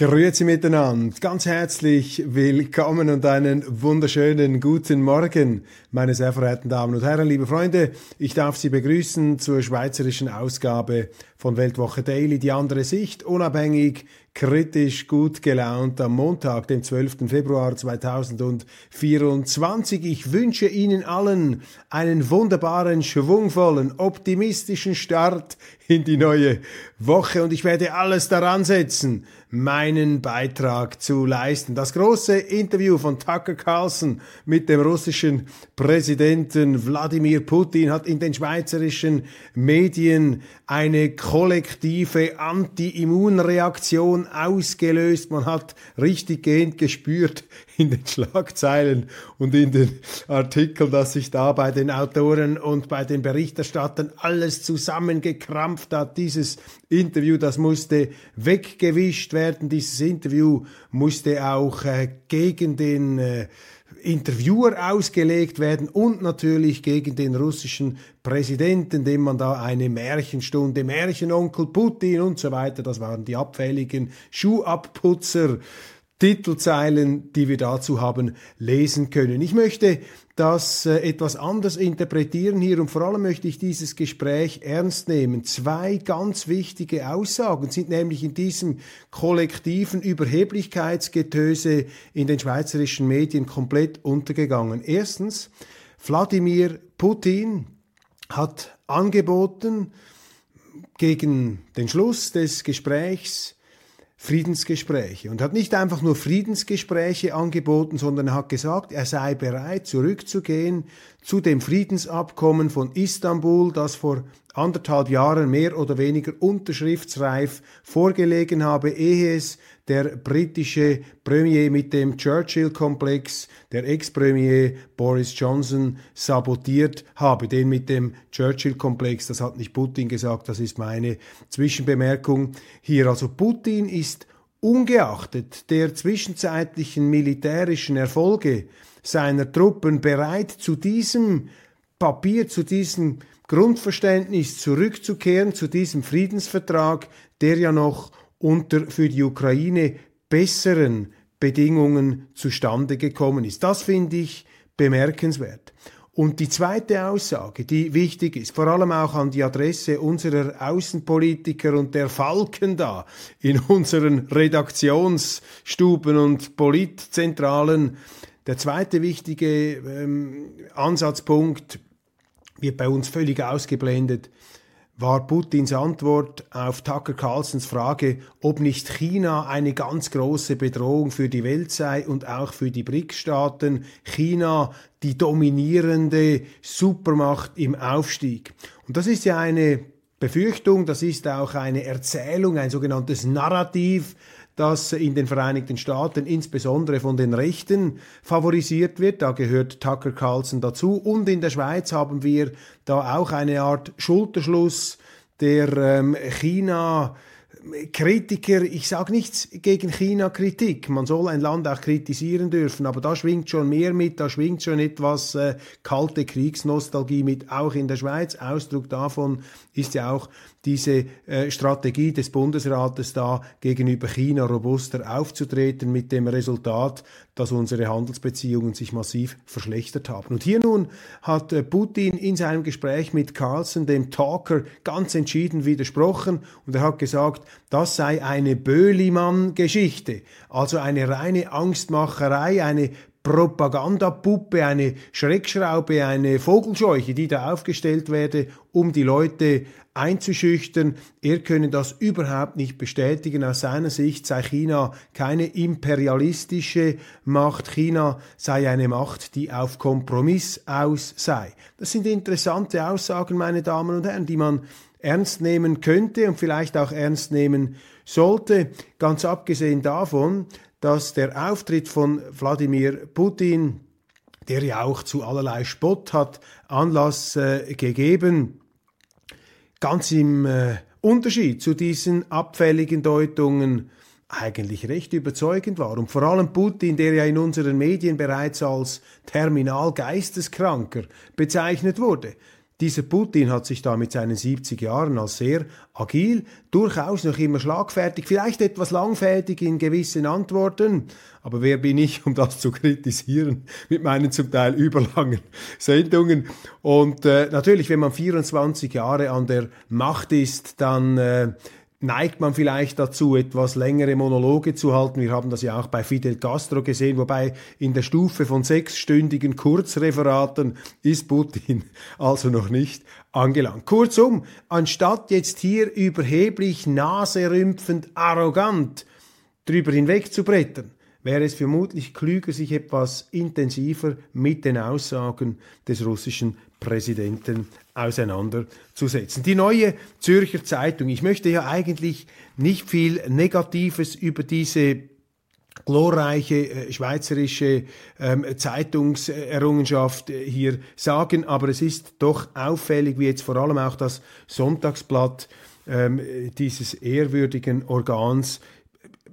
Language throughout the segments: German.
Grüezi miteinander, ganz herzlich willkommen und einen wunderschönen guten Morgen, meine sehr verehrten Damen und Herren, liebe Freunde. Ich darf Sie begrüßen zur schweizerischen Ausgabe von Weltwoche Daily, die andere Sicht, unabhängig, kritisch, gut gelaunt am Montag, dem 12. Februar 2024. Ich wünsche Ihnen allen einen wunderbaren, schwungvollen, optimistischen Start in die neue Woche und ich werde alles daran setzen, meinen Beitrag zu leisten. Das große Interview von Tucker Carlson mit dem russischen Präsidenten Wladimir Putin hat in den schweizerischen Medien eine kollektive Anti-Immunreaktion ausgelöst. Man hat richtig gehend gespürt in den Schlagzeilen und in den Artikeln, dass sich da bei den Autoren und bei den Berichterstattern alles zusammengekrampft hat. Dieses Interview, das musste weggewischt werden. Dieses Interview musste auch äh, gegen den äh, Interviewer ausgelegt werden und natürlich gegen den russischen Präsidenten, dem man da eine Märchenstunde, Märchenonkel Putin und so weiter, das waren die abfälligen Schuhabputzer. Titelzeilen, die wir dazu haben lesen können. Ich möchte das äh, etwas anders interpretieren hier und vor allem möchte ich dieses Gespräch ernst nehmen. Zwei ganz wichtige Aussagen sind nämlich in diesem kollektiven Überheblichkeitsgetöse in den schweizerischen Medien komplett untergegangen. Erstens, Wladimir Putin hat angeboten, gegen den Schluss des Gesprächs Friedensgespräche und hat nicht einfach nur Friedensgespräche angeboten, sondern er hat gesagt, er sei bereit zurückzugehen zu dem Friedensabkommen von Istanbul, das vor anderthalb Jahren mehr oder weniger unterschriftsreif vorgelegen habe, ehe es der britische Premier mit dem Churchill-Komplex, der Ex-Premier Boris Johnson, sabotiert habe. Den mit dem Churchill-Komplex, das hat nicht Putin gesagt, das ist meine Zwischenbemerkung hier. Also Putin ist ungeachtet der zwischenzeitlichen militärischen Erfolge seiner Truppen bereit, zu diesem Papier, zu diesem Grundverständnis zurückzukehren, zu diesem Friedensvertrag, der ja noch unter für die Ukraine besseren Bedingungen zustande gekommen ist. Das finde ich bemerkenswert. Und die zweite Aussage, die wichtig ist, vor allem auch an die Adresse unserer Außenpolitiker und der Falken da in unseren Redaktionsstuben und Politzentralen, der zweite wichtige ähm, Ansatzpunkt wird bei uns völlig ausgeblendet, war Putins Antwort auf Tucker Carlsons Frage, ob nicht China eine ganz große Bedrohung für die Welt sei und auch für die BRICS-Staaten. China die dominierende Supermacht im Aufstieg. Und das ist ja eine Befürchtung, das ist auch eine Erzählung, ein sogenanntes Narrativ, das in den Vereinigten Staaten insbesondere von den Rechten favorisiert wird. Da gehört Tucker Carlson dazu. Und in der Schweiz haben wir da auch eine Art Schulterschluss der ähm, China Kritiker, ich sage nichts gegen China-Kritik, man soll ein Land auch kritisieren dürfen, aber da schwingt schon mehr mit, da schwingt schon etwas äh, kalte Kriegsnostalgie mit, auch in der Schweiz. Ausdruck davon ist ja auch diese äh, Strategie des Bundesrates da gegenüber China robuster aufzutreten mit dem Resultat, dass unsere Handelsbeziehungen sich massiv verschlechtert haben. Und hier nun hat äh, Putin in seinem Gespräch mit Carlson, dem Talker, ganz entschieden widersprochen und er hat gesagt, das sei eine Böhlimann-Geschichte, also eine reine Angstmacherei, eine Propagandapuppe, eine Schreckschraube, eine Vogelscheuche, die da aufgestellt werde, um die Leute einzuschüchtern. Er könne das überhaupt nicht bestätigen. Aus seiner Sicht sei China keine imperialistische Macht. China sei eine Macht, die auf Kompromiss aus sei. Das sind interessante Aussagen, meine Damen und Herren, die man ernst nehmen könnte und vielleicht auch ernst nehmen sollte, ganz abgesehen davon, dass der Auftritt von Wladimir Putin, der ja auch zu allerlei Spott hat Anlass äh, gegeben, ganz im äh, Unterschied zu diesen abfälligen Deutungen eigentlich recht überzeugend war. Und vor allem Putin, der ja in unseren Medien bereits als terminal geisteskranker bezeichnet wurde, dieser Putin hat sich da mit seinen 70 Jahren als sehr agil, durchaus noch immer schlagfertig, vielleicht etwas langfädig in gewissen Antworten, aber wer bin ich, um das zu kritisieren mit meinen zum Teil überlangen Sendungen? Und äh, natürlich, wenn man 24 Jahre an der Macht ist, dann äh, neigt man vielleicht dazu, etwas längere Monologe zu halten. Wir haben das ja auch bei Fidel Castro gesehen, wobei in der Stufe von sechsstündigen Kurzreferaten ist Putin also noch nicht angelangt. Kurzum, anstatt jetzt hier überheblich, naserümpfend, arrogant drüber hinweg zu brettern, wäre es vermutlich klüger, sich etwas intensiver mit den Aussagen des russischen Präsidenten auseinanderzusetzen. Die neue Zürcher Zeitung. Ich möchte ja eigentlich nicht viel Negatives über diese glorreiche äh, schweizerische ähm, Zeitungserrungenschaft äh, hier sagen, aber es ist doch auffällig, wie jetzt vor allem auch das Sonntagsblatt ähm, dieses ehrwürdigen Organs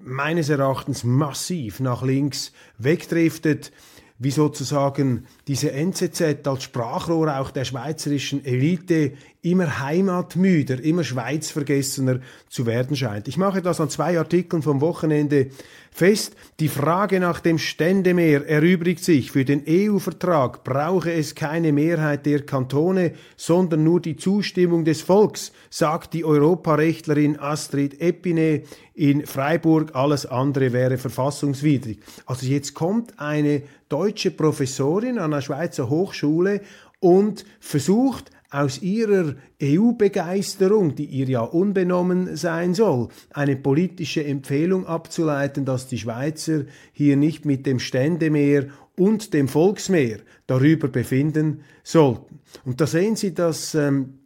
meines Erachtens massiv nach links wegdriftet wie sozusagen diese NZZ als Sprachrohr auch der schweizerischen Elite immer heimatmüder, immer schweizvergessener zu werden scheint. Ich mache das an zwei Artikeln vom Wochenende fest. Die Frage nach dem Ständemeer erübrigt sich. Für den EU-Vertrag brauche es keine Mehrheit der Kantone, sondern nur die Zustimmung des Volks, sagt die Europarechtlerin Astrid Epine in Freiburg. Alles andere wäre verfassungswidrig. Also jetzt kommt eine deutsche Professorin an einer Schweizer Hochschule und versucht aus ihrer EU-Begeisterung, die ihr ja unbenommen sein soll, eine politische Empfehlung abzuleiten, dass die Schweizer hier nicht mit dem Ständemeer und dem Volksmeer darüber befinden sollten. Und da sehen Sie, dass ähm,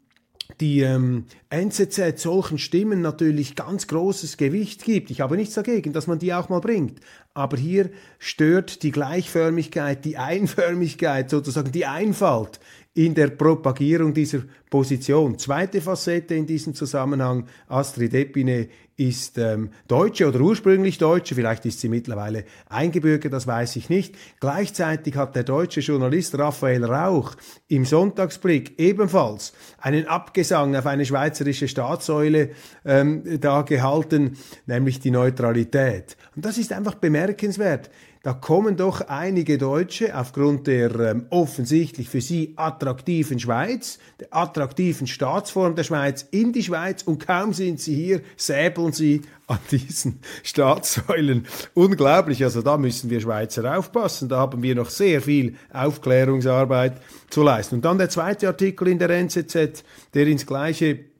die ähm, NZZ solchen Stimmen natürlich ganz großes Gewicht gibt. Ich habe nichts dagegen, dass man die auch mal bringt. Aber hier stört die Gleichförmigkeit, die Einförmigkeit, sozusagen die Einfalt in der Propagierung dieser Position. Zweite Facette in diesem Zusammenhang, Astrid Epine ist ähm, Deutsche oder ursprünglich Deutsche, vielleicht ist sie mittlerweile eingebürgert, das weiß ich nicht. Gleichzeitig hat der deutsche Journalist Raphael Rauch im Sonntagsblick ebenfalls einen Abgesang auf eine schweizerische Staatssäule ähm, da gehalten, nämlich die Neutralität. Und das ist einfach bemerkenswert da kommen doch einige Deutsche aufgrund der ähm, offensichtlich für sie attraktiven Schweiz, der attraktiven Staatsform der Schweiz in die Schweiz und kaum sind sie hier, säbeln sie an diesen Staatssäulen. Unglaublich, also da müssen wir Schweizer aufpassen, da haben wir noch sehr viel Aufklärungsarbeit zu leisten. Und dann der zweite Artikel in der NZZ, der ins gleiche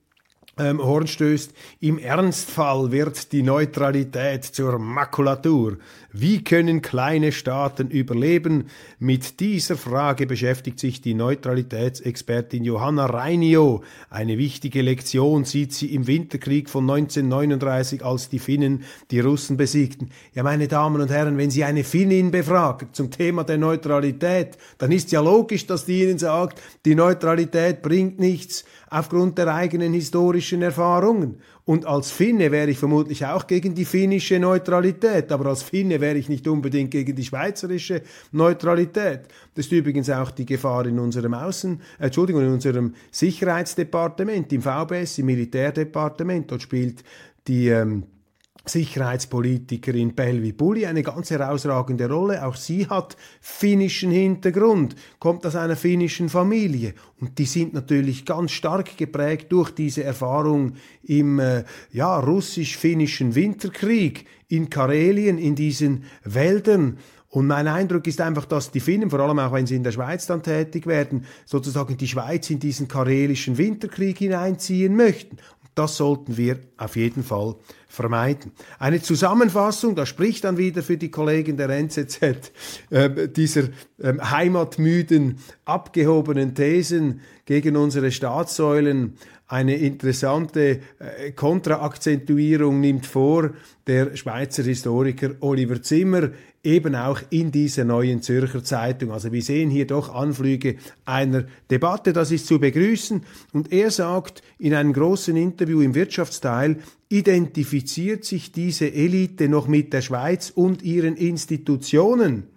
ähm, Horn stößt. Im Ernstfall wird die Neutralität zur Makulatur. Wie können kleine Staaten überleben? Mit dieser Frage beschäftigt sich die Neutralitätsexpertin Johanna Reinio. Eine wichtige Lektion sieht sie im Winterkrieg von 1939, als die Finnen die Russen besiegten. Ja, meine Damen und Herren, wenn Sie eine Finnin befragen zum Thema der Neutralität, dann ist ja logisch, dass die Ihnen sagt, die Neutralität bringt nichts aufgrund der eigenen historischen Erfahrungen. Und als Finne wäre ich vermutlich auch gegen die finnische Neutralität, aber als Finne wäre ich nicht unbedingt gegen die schweizerische Neutralität. Das ist übrigens auch die Gefahr in unserem Außen, äh, Entschuldigung, in unserem Sicherheitsdepartement, im VBS, im Militärdepartement. Dort spielt die ähm, Sicherheitspolitikerin Pelvi Bulli eine ganz herausragende Rolle. Auch sie hat finnischen Hintergrund, kommt aus einer finnischen Familie und die sind natürlich ganz stark geprägt durch diese Erfahrung im äh, ja, russisch-finnischen Winterkrieg in Karelien, in diesen Wäldern. Und mein Eindruck ist einfach, dass die Finnen, vor allem auch wenn sie in der Schweiz dann tätig werden, sozusagen die Schweiz in diesen karelischen Winterkrieg hineinziehen möchten. Das sollten wir auf jeden Fall vermeiden. Eine Zusammenfassung, das spricht dann wieder für die Kollegen der NZZ, äh, dieser äh, heimatmüden, abgehobenen Thesen gegen unsere Staatssäulen eine interessante äh, Kontraakzentuierung nimmt vor der Schweizer Historiker Oliver Zimmer eben auch in dieser neuen Zürcher Zeitung. Also wir sehen hier doch Anflüge einer Debatte, das ist zu begrüßen. Und er sagt in einem großen Interview im Wirtschaftsteil, identifiziert sich diese Elite noch mit der Schweiz und ihren Institutionen.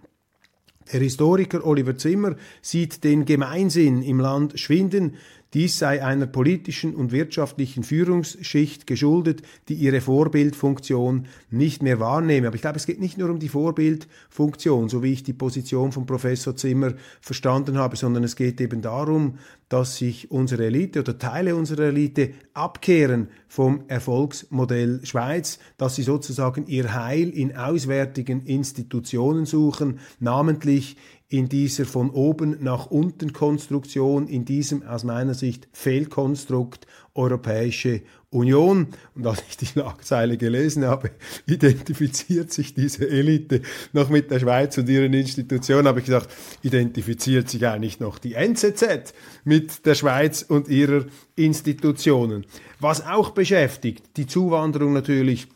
Der Historiker Oliver Zimmer sieht den Gemeinsinn im Land schwinden, dies sei einer politischen und wirtschaftlichen Führungsschicht geschuldet, die ihre Vorbildfunktion nicht mehr wahrnehme. Aber ich glaube, es geht nicht nur um die Vorbildfunktion, so wie ich die Position von Professor Zimmer verstanden habe, sondern es geht eben darum, dass sich unsere Elite oder Teile unserer Elite abkehren vom Erfolgsmodell Schweiz, dass sie sozusagen ihr Heil in auswärtigen Institutionen suchen, namentlich in dieser von oben nach unten Konstruktion, in diesem aus meiner Sicht Fehlkonstrukt Europäische Union. Und als ich die Schlagzeile gelesen habe, identifiziert sich diese Elite noch mit der Schweiz und ihren Institutionen, habe ich gesagt, identifiziert sich eigentlich noch die NZZ mit der Schweiz und ihrer Institutionen. Was auch beschäftigt, die Zuwanderung natürlich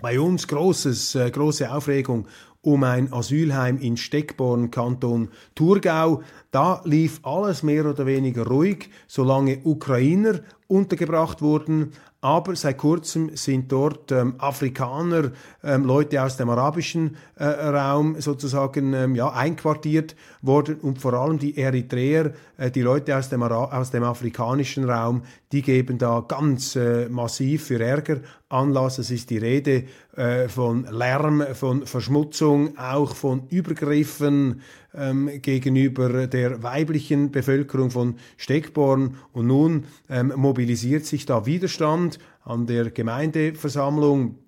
bei uns großes, äh, große Aufregung um ein Asylheim in Steckborn, Kanton Thurgau. Da lief alles mehr oder weniger ruhig, solange Ukrainer untergebracht wurden. Aber seit kurzem sind dort ähm, Afrikaner, ähm, Leute aus dem arabischen äh, Raum sozusagen ähm, ja, einquartiert worden und vor allem die Eritreer, äh, die Leute aus dem, aus dem afrikanischen Raum, die geben da ganz äh, massiv für Ärger Anlass. Es ist die Rede äh, von Lärm, von Verschmutzung, auch von Übergriffen ähm, gegenüber der weiblichen Bevölkerung von Steckborn. Und nun ähm, mobilisiert sich da Widerstand an der Gemeindeversammlung.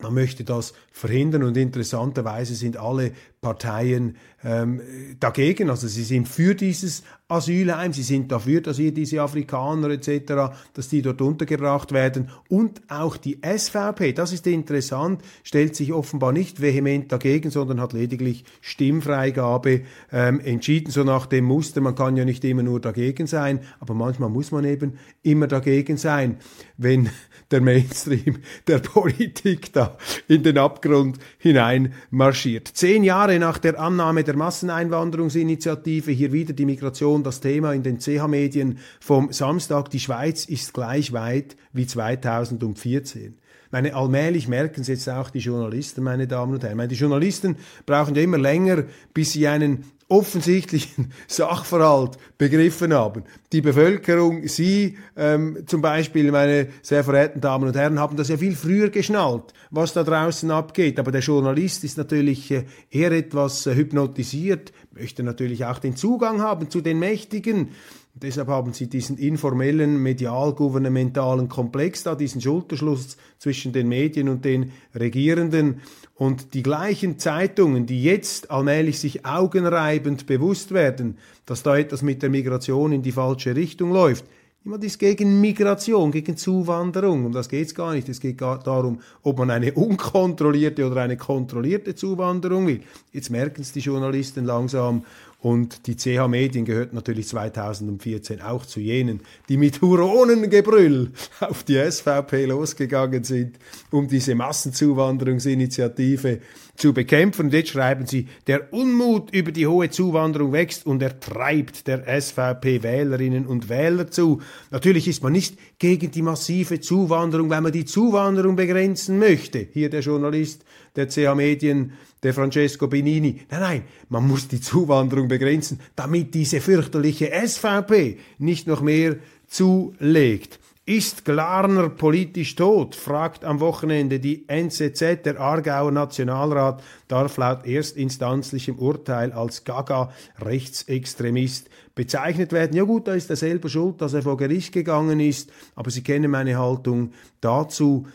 Man möchte das verhindern und interessanterweise sind alle Parteien ähm, dagegen. Also sie sind für dieses Asylheim, sie sind dafür, dass hier diese Afrikaner etc., dass die dort untergebracht werden. Und auch die SVP, das ist interessant, stellt sich offenbar nicht vehement dagegen, sondern hat lediglich Stimmfreigabe ähm, entschieden, so nach dem Muster, man kann ja nicht immer nur dagegen sein, aber manchmal muss man eben immer dagegen sein, wenn der Mainstream der Politik da in den Abgrund hinein marschiert. Zehn Jahre Jahre nach der Annahme der Masseneinwanderungsinitiative hier wieder die Migration das Thema in den CH-Medien vom Samstag. Die Schweiz ist gleich weit wie 2014. meine, allmählich merken es jetzt auch die Journalisten, meine Damen und Herren. meine, die Journalisten brauchen ja immer länger, bis sie einen offensichtlichen Sachverhalt begriffen haben. Die Bevölkerung, Sie ähm, zum Beispiel, meine sehr verehrten Damen und Herren, haben das ja viel früher geschnallt, was da draußen abgeht. Aber der Journalist ist natürlich äh, eher etwas äh, hypnotisiert, möchte natürlich auch den Zugang haben zu den Mächtigen. Deshalb haben sie diesen informellen, medial-gouvernementalen Komplex da, diesen Schulterschluss zwischen den Medien und den Regierenden. Und die gleichen Zeitungen, die jetzt allmählich sich augenreibend bewusst werden, dass da etwas mit der Migration in die falsche Richtung läuft, Jemand ist gegen Migration, gegen Zuwanderung. Um das geht es gar nicht. Es geht darum, ob man eine unkontrollierte oder eine kontrollierte Zuwanderung will. Jetzt merken es die Journalisten langsam und die CH Medien gehört natürlich 2014 auch zu jenen, die mit Huronengebrüll auf die SVP losgegangen sind, um diese Massenzuwanderungsinitiative zu bekämpfen. Und jetzt schreiben sie, der Unmut über die hohe Zuwanderung wächst und er treibt der SVP Wählerinnen und Wähler zu. Natürlich ist man nicht gegen die massive Zuwanderung, wenn man die Zuwanderung begrenzen möchte. Hier der Journalist der CH Medien der Francesco Benini. Nein, nein, man muss die Zuwanderung begrenzen, damit diese fürchterliche SVP nicht noch mehr zulegt. Ist Glarner politisch tot? fragt am Wochenende die NZZ. Der Aargauer Nationalrat darf laut erstinstanzlichem Urteil als Gaga-Rechtsextremist bezeichnet werden. Ja gut, da ist er selber schuld, dass er vor Gericht gegangen ist, aber Sie kennen meine Haltung dazu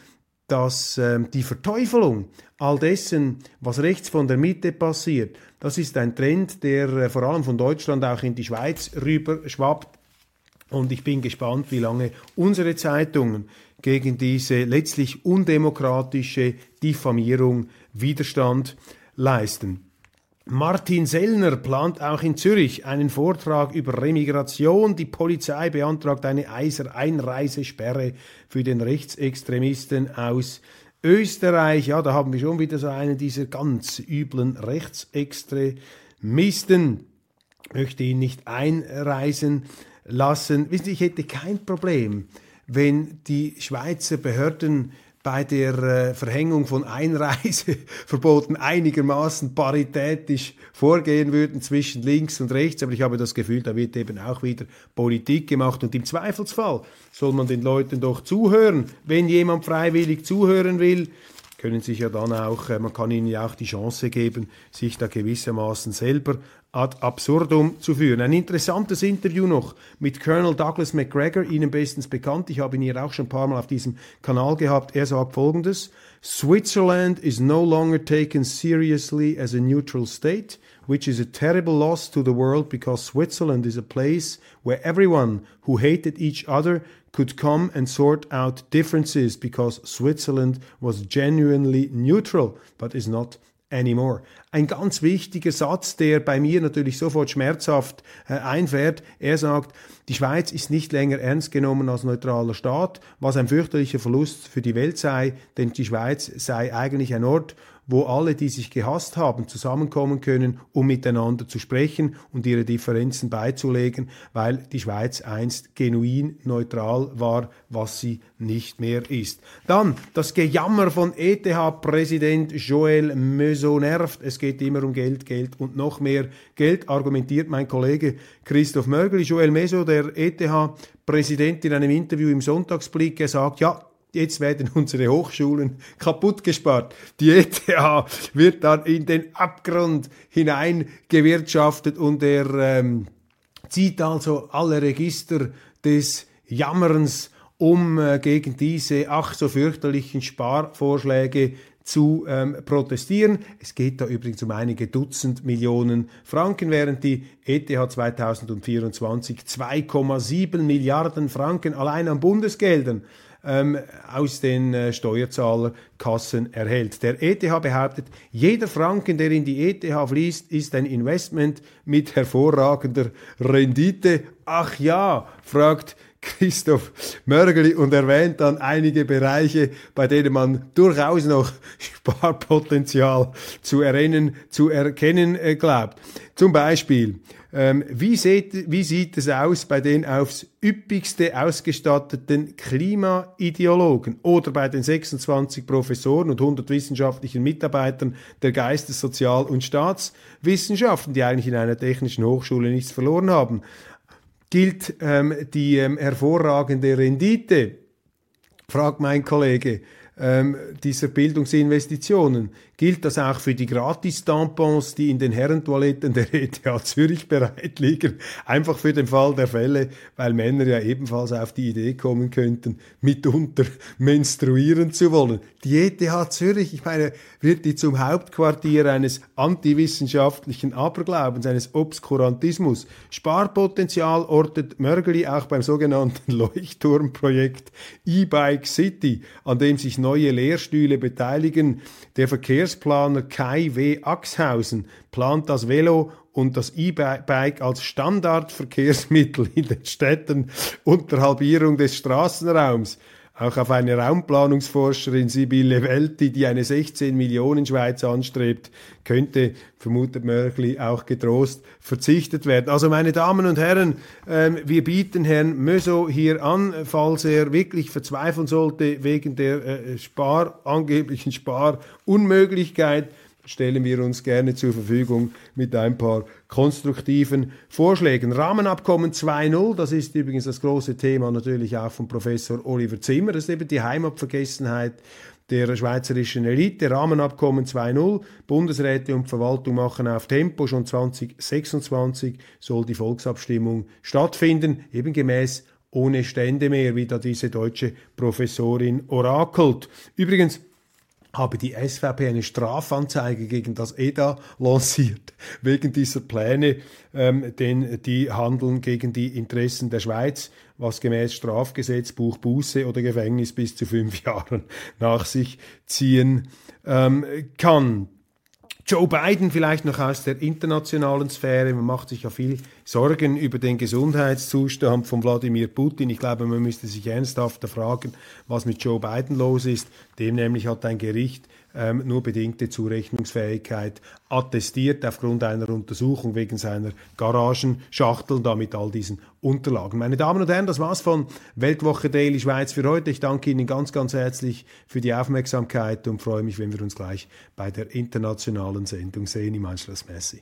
dass äh, die Verteufelung all dessen, was rechts von der Mitte passiert, das ist ein Trend, der äh, vor allem von Deutschland auch in die Schweiz rüber schwappt. Und ich bin gespannt, wie lange unsere Zeitungen gegen diese letztlich undemokratische Diffamierung Widerstand leisten. Martin Sellner plant auch in Zürich einen Vortrag über Remigration. Die Polizei beantragt eine Einreisesperre für den Rechtsextremisten aus Österreich. Ja, da haben wir schon wieder so einen dieser ganz üblen Rechtsextremisten. Möchte ihn nicht einreisen lassen. Wissen Sie, ich hätte kein Problem, wenn die Schweizer Behörden bei der äh, Verhängung von Einreiseverboten einigermaßen paritätisch vorgehen würden zwischen links und rechts. Aber ich habe das Gefühl, da wird eben auch wieder Politik gemacht. Und im Zweifelsfall soll man den Leuten doch zuhören. Wenn jemand freiwillig zuhören will, können sich ja dann auch, äh, man kann ihnen ja auch die Chance geben, sich da gewissermaßen selber ad absurdum zu führen. Ein interessantes Interview noch mit Colonel Douglas McGregor, Ihnen bestens bekannt. Ich habe ihn hier auch schon ein paar Mal auf diesem Kanal gehabt. Er sagt Folgendes. Switzerland is no longer taken seriously as a neutral state, which is a terrible loss to the world because Switzerland is a place where everyone who hated each other could come and sort out differences because Switzerland was genuinely neutral but is not anymore. Ein ganz wichtiger Satz, der bei mir natürlich sofort schmerzhaft äh, einfährt. Er sagt, die Schweiz ist nicht länger ernst genommen als neutraler Staat, was ein fürchterlicher Verlust für die Welt sei, denn die Schweiz sei eigentlich ein Ort, wo alle, die sich gehasst haben, zusammenkommen können, um miteinander zu sprechen und ihre Differenzen beizulegen, weil die Schweiz einst genuin neutral war, was sie nicht mehr ist. Dann das Gejammer von ETH-Präsident Joël Meusot nervt. Es geht immer um Geld, Geld und noch mehr Geld, argumentiert mein Kollege Christoph Mörgeli. Joël Meusot, der ETH-Präsident in einem Interview im Sonntagsblick, er sagt, ja, jetzt werden unsere Hochschulen kaputt gespart. Die ETH wird dann in den Abgrund hineingewirtschaftet und er ähm, zieht also alle Register des Jammerns, um äh, gegen diese ach so fürchterlichen Sparvorschläge zu ähm, protestieren. Es geht da übrigens um einige Dutzend Millionen Franken, während die ETH 2024 2,7 Milliarden Franken allein an Bundesgeldern ähm, aus den äh, Steuerzahlerkassen erhält. Der ETH behauptet, jeder Franken, der in die ETH fließt, ist ein Investment mit hervorragender Rendite. Ach ja, fragt Christoph Mörgeli und erwähnt dann einige Bereiche, bei denen man durchaus noch Sparpotenzial zu, errennen, zu erkennen äh, glaubt. Zum Beispiel ähm, wie, seht, wie sieht es aus bei den aufs üppigste ausgestatteten Klimaideologen oder bei den 26 Professoren und 100 wissenschaftlichen Mitarbeitern der Geistes-, Sozial- und Staatswissenschaften, die eigentlich in einer technischen Hochschule nichts verloren haben? Gilt ähm, die ähm, hervorragende Rendite? fragt mein Kollege ähm, dieser Bildungsinvestitionen. Gilt das auch für die Gratis-Tampons, die in den Herrentoiletten der ETH Zürich bereit liegen? Einfach für den Fall der Fälle, weil Männer ja ebenfalls auf die Idee kommen könnten, mitunter menstruieren zu wollen. Die ETH Zürich, ich meine, wird die zum Hauptquartier eines antiwissenschaftlichen Aberglaubens, eines Obskurantismus. Sparpotenzial ortet Mörgeli auch beim sogenannten Leuchtturmprojekt E-Bike City, an dem sich neue Lehrstühle beteiligen. Der Verkehrsplaner Kai W. Axhausen plant das Velo und das E-Bike als Standardverkehrsmittel in den Städten unter Halbierung des Straßenraums. Auch auf eine Raumplanungsforscherin Sibylle Welti, die eine 16 Millionen Schweiz anstrebt, könnte, vermutet Mörgli, auch getrost verzichtet werden. Also meine Damen und Herren, ähm, wir bieten Herrn Möso hier an, falls er wirklich verzweifeln sollte wegen der äh, Spar, angeblichen Sparunmöglichkeit, stellen wir uns gerne zur Verfügung mit ein paar konstruktiven Vorschlägen. Rahmenabkommen 2.0, das ist übrigens das große Thema natürlich auch von Professor Oliver Zimmer, das ist eben die Heimatvergessenheit der schweizerischen Elite. Rahmenabkommen 2.0, Bundesräte und Verwaltung machen auf Tempo, schon 2026 soll die Volksabstimmung stattfinden, eben gemäß ohne Stände mehr, wie da diese deutsche Professorin orakelt. Übrigens, habe die SVP eine Strafanzeige gegen das EDA lanciert, wegen dieser Pläne, ähm, denn die handeln gegen die Interessen der Schweiz, was gemäß Strafgesetzbuch Buße oder Gefängnis bis zu fünf Jahren nach sich ziehen ähm, kann. Joe Biden vielleicht noch aus der internationalen Sphäre. Man macht sich ja viel Sorgen über den Gesundheitszustand von Wladimir Putin. Ich glaube, man müsste sich ernsthafter fragen, was mit Joe Biden los ist. Dem nämlich hat ein Gericht ähm, nur bedingte Zurechnungsfähigkeit attestiert aufgrund einer Untersuchung wegen seiner Garagenschachtel damit all diesen Unterlagen. Meine Damen und Herren, das war's von Weltwoche Daily Schweiz für heute. Ich danke Ihnen ganz, ganz herzlich für die Aufmerksamkeit und freue mich, wenn wir uns gleich bei der internationalen Sendung sehen im Anschluss. Messi.